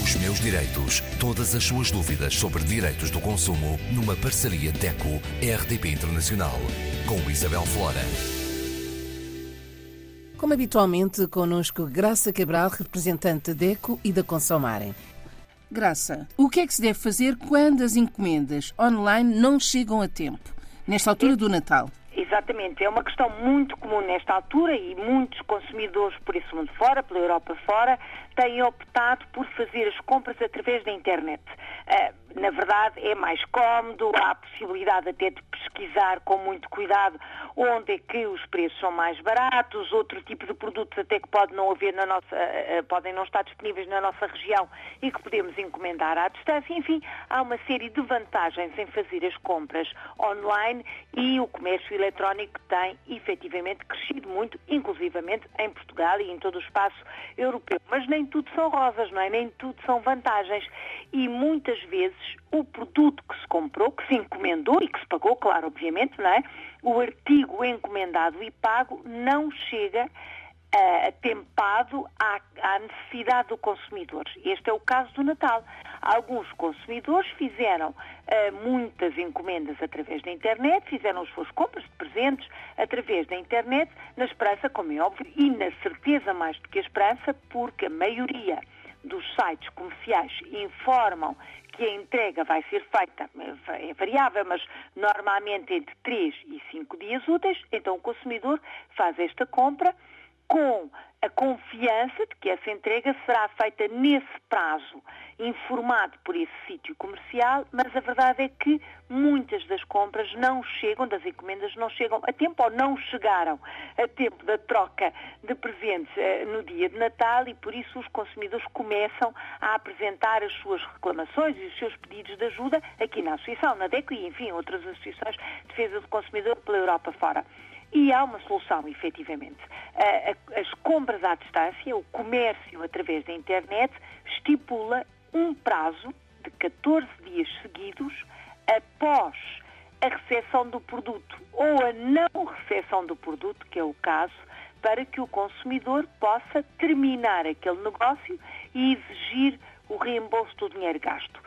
Os meus direitos. Todas as suas dúvidas sobre direitos do consumo numa parceria DECO-RDP Internacional. Com Isabel Flora. Como habitualmente, connosco Graça Cabral, representante da DECO e da Consomarem. Graça, o que é que se deve fazer quando as encomendas online não chegam a tempo, nesta altura do Natal? Exatamente, é uma questão muito comum nesta altura e muitos consumidores por esse mundo fora, pela Europa fora, têm optado por fazer as compras através da internet. Uh, na verdade, é mais cómodo, há a possibilidade até de pesquisar com muito cuidado onde é que os preços são mais baratos, outro tipo de produtos até que pode não haver na nossa, uh, podem não estar disponíveis na nossa região e que podemos encomendar à distância. Enfim, há uma série de vantagens em fazer as compras online e o comércio eletrónico tem efetivamente crescido muito, inclusivamente em Portugal e em todo o espaço europeu. Mas nem tudo são rosas, não é? Nem tudo são vantagens. E muitas vezes o produto que se comprou, que se encomendou e que se pagou, claro, obviamente, não é? O artigo encomendado e pago não chega uh, atempado à, à, necessidade do consumidor. Este é o caso do Natal. Alguns consumidores fizeram uh, muitas encomendas através da internet, fizeram as suas compras de presentes através da internet, na esperança, como é óbvio, e na certeza mais do que a esperança, porque a maioria dos sites comerciais informam que a entrega vai ser feita, é variável, mas normalmente entre 3 e 5 dias úteis, então o consumidor faz esta compra com a confiança de que essa entrega será feita nesse prazo, informado por esse sítio comercial, mas a verdade é que muitas das compras não chegam, das encomendas não chegam a tempo ou não chegaram a tempo da troca de presentes eh, no dia de Natal e por isso os consumidores começam a apresentar as suas reclamações e os seus pedidos de ajuda aqui na Associação, na DECO e, enfim, outras associações de defesa do consumidor pela Europa fora. E há uma solução, efetivamente. As compras à distância, o comércio através da internet, estipula um prazo de 14 dias seguidos após a recepção do produto ou a não recepção do produto, que é o caso, para que o consumidor possa terminar aquele negócio e exigir o reembolso do dinheiro gasto.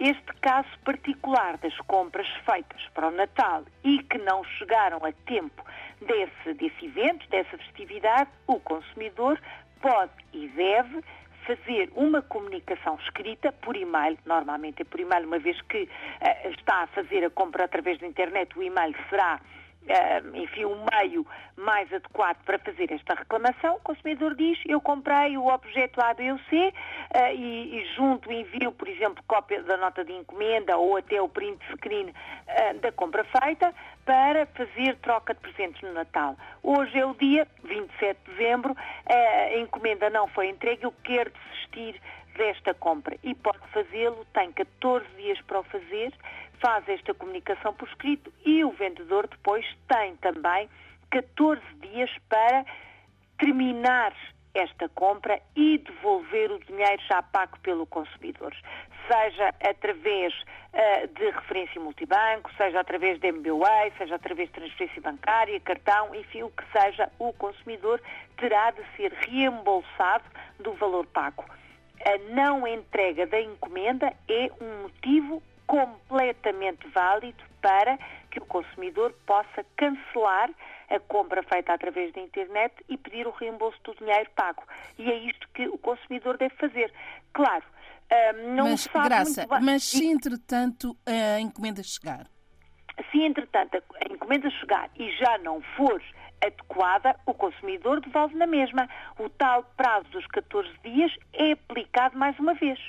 Este caso particular das compras feitas para o Natal e que não chegaram a tempo desse, desse evento, dessa festividade, o consumidor pode e deve fazer uma comunicação escrita por e-mail, normalmente é por e-mail, uma vez que uh, está a fazer a compra através da internet, o e-mail será enfim, um meio mais adequado para fazer esta reclamação, o consumidor diz, eu comprei o objeto A, B ou C uh, e, e junto envio, por exemplo, cópia da nota de encomenda ou até o print screen uh, da compra feita para fazer troca de presentes no Natal. Hoje é o dia 27 de dezembro, a encomenda não foi entregue, eu quero desistir desta compra e pode fazê-lo, tem 14 dias para o fazer, faz esta comunicação por escrito e o vendedor depois tem também 14 dias para terminar esta compra e devolver o dinheiro já pago pelo consumidor, seja através uh, de referência multibanco, seja através de MBWay, seja através de transferência bancária, cartão, enfim, o que seja, o consumidor terá de ser reembolsado do valor pago. A não entrega da encomenda é um motivo completamente válido para que o consumidor possa cancelar a compra feita através da internet e pedir o reembolso do dinheiro pago. E é isto que o consumidor deve fazer. Claro, hum, não mas, sabe Graça, muito... mas se entretanto a encomenda chegar? Se entretanto a encomenda chegar e já não for adequada, o consumidor devolve na mesma. O tal prazo dos 14 dias é aplicado mais uma vez.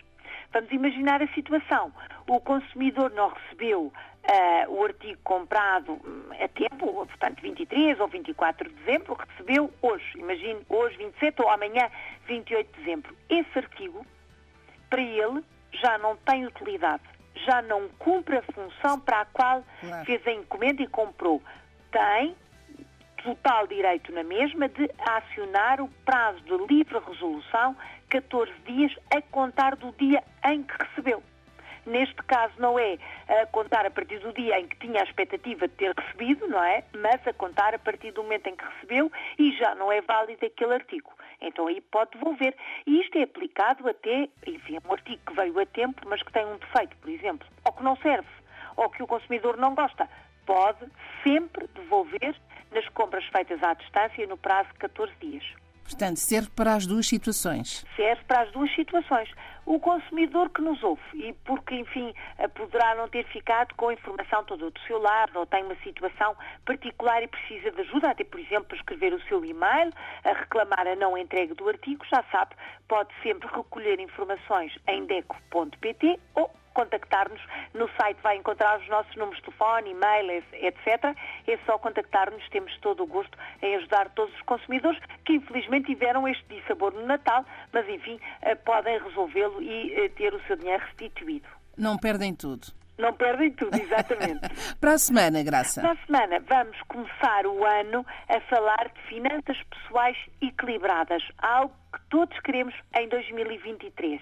Vamos imaginar a situação. O consumidor não recebeu uh, o artigo comprado hum, a tempo, portanto 23 ou 24 de dezembro, recebeu hoje, imagine hoje 27 ou amanhã 28 de dezembro. Esse artigo, para ele, já não tem utilidade, já não cumpre a função para a qual claro. fez a encomenda e comprou. Tem total direito na mesma de acionar o prazo de livre resolução 14 dias a contar do dia em que recebeu. Neste caso não é a contar a partir do dia em que tinha a expectativa de ter recebido, não é? Mas a contar a partir do momento em que recebeu e já não é válido aquele artigo. Então aí pode devolver. E isto é aplicado até, enfim, é um artigo que veio a tempo, mas que tem um defeito, por exemplo, ou que não serve, ou que o consumidor não gosta. Pode sempre devolver nas compras feitas à distância no prazo de 14 dias. Portanto, serve para as duas situações. Serve para as duas situações. O consumidor que nos ouve, e porque, enfim, poderá não ter ficado com a informação toda do seu lado, ou tem uma situação particular e precisa de ajuda, até, por exemplo, escrever o seu e-mail, a reclamar a não entrega do artigo, já sabe, pode sempre recolher informações em deco.pt ou contactar-nos. No site vai encontrar os nossos números de telefone, e-mail, etc. É só contactar-nos, temos todo o gosto em ajudar todos os consumidores que infelizmente tiveram este dissabor no Natal, mas enfim, eh, podem resolvê-lo e eh, ter o seu dinheiro restituído. Não perdem tudo. Não perdem tudo, exatamente. Para a semana, Graça. Para a semana vamos começar o ano a falar de finanças pessoais equilibradas, algo que todos queremos em 2023.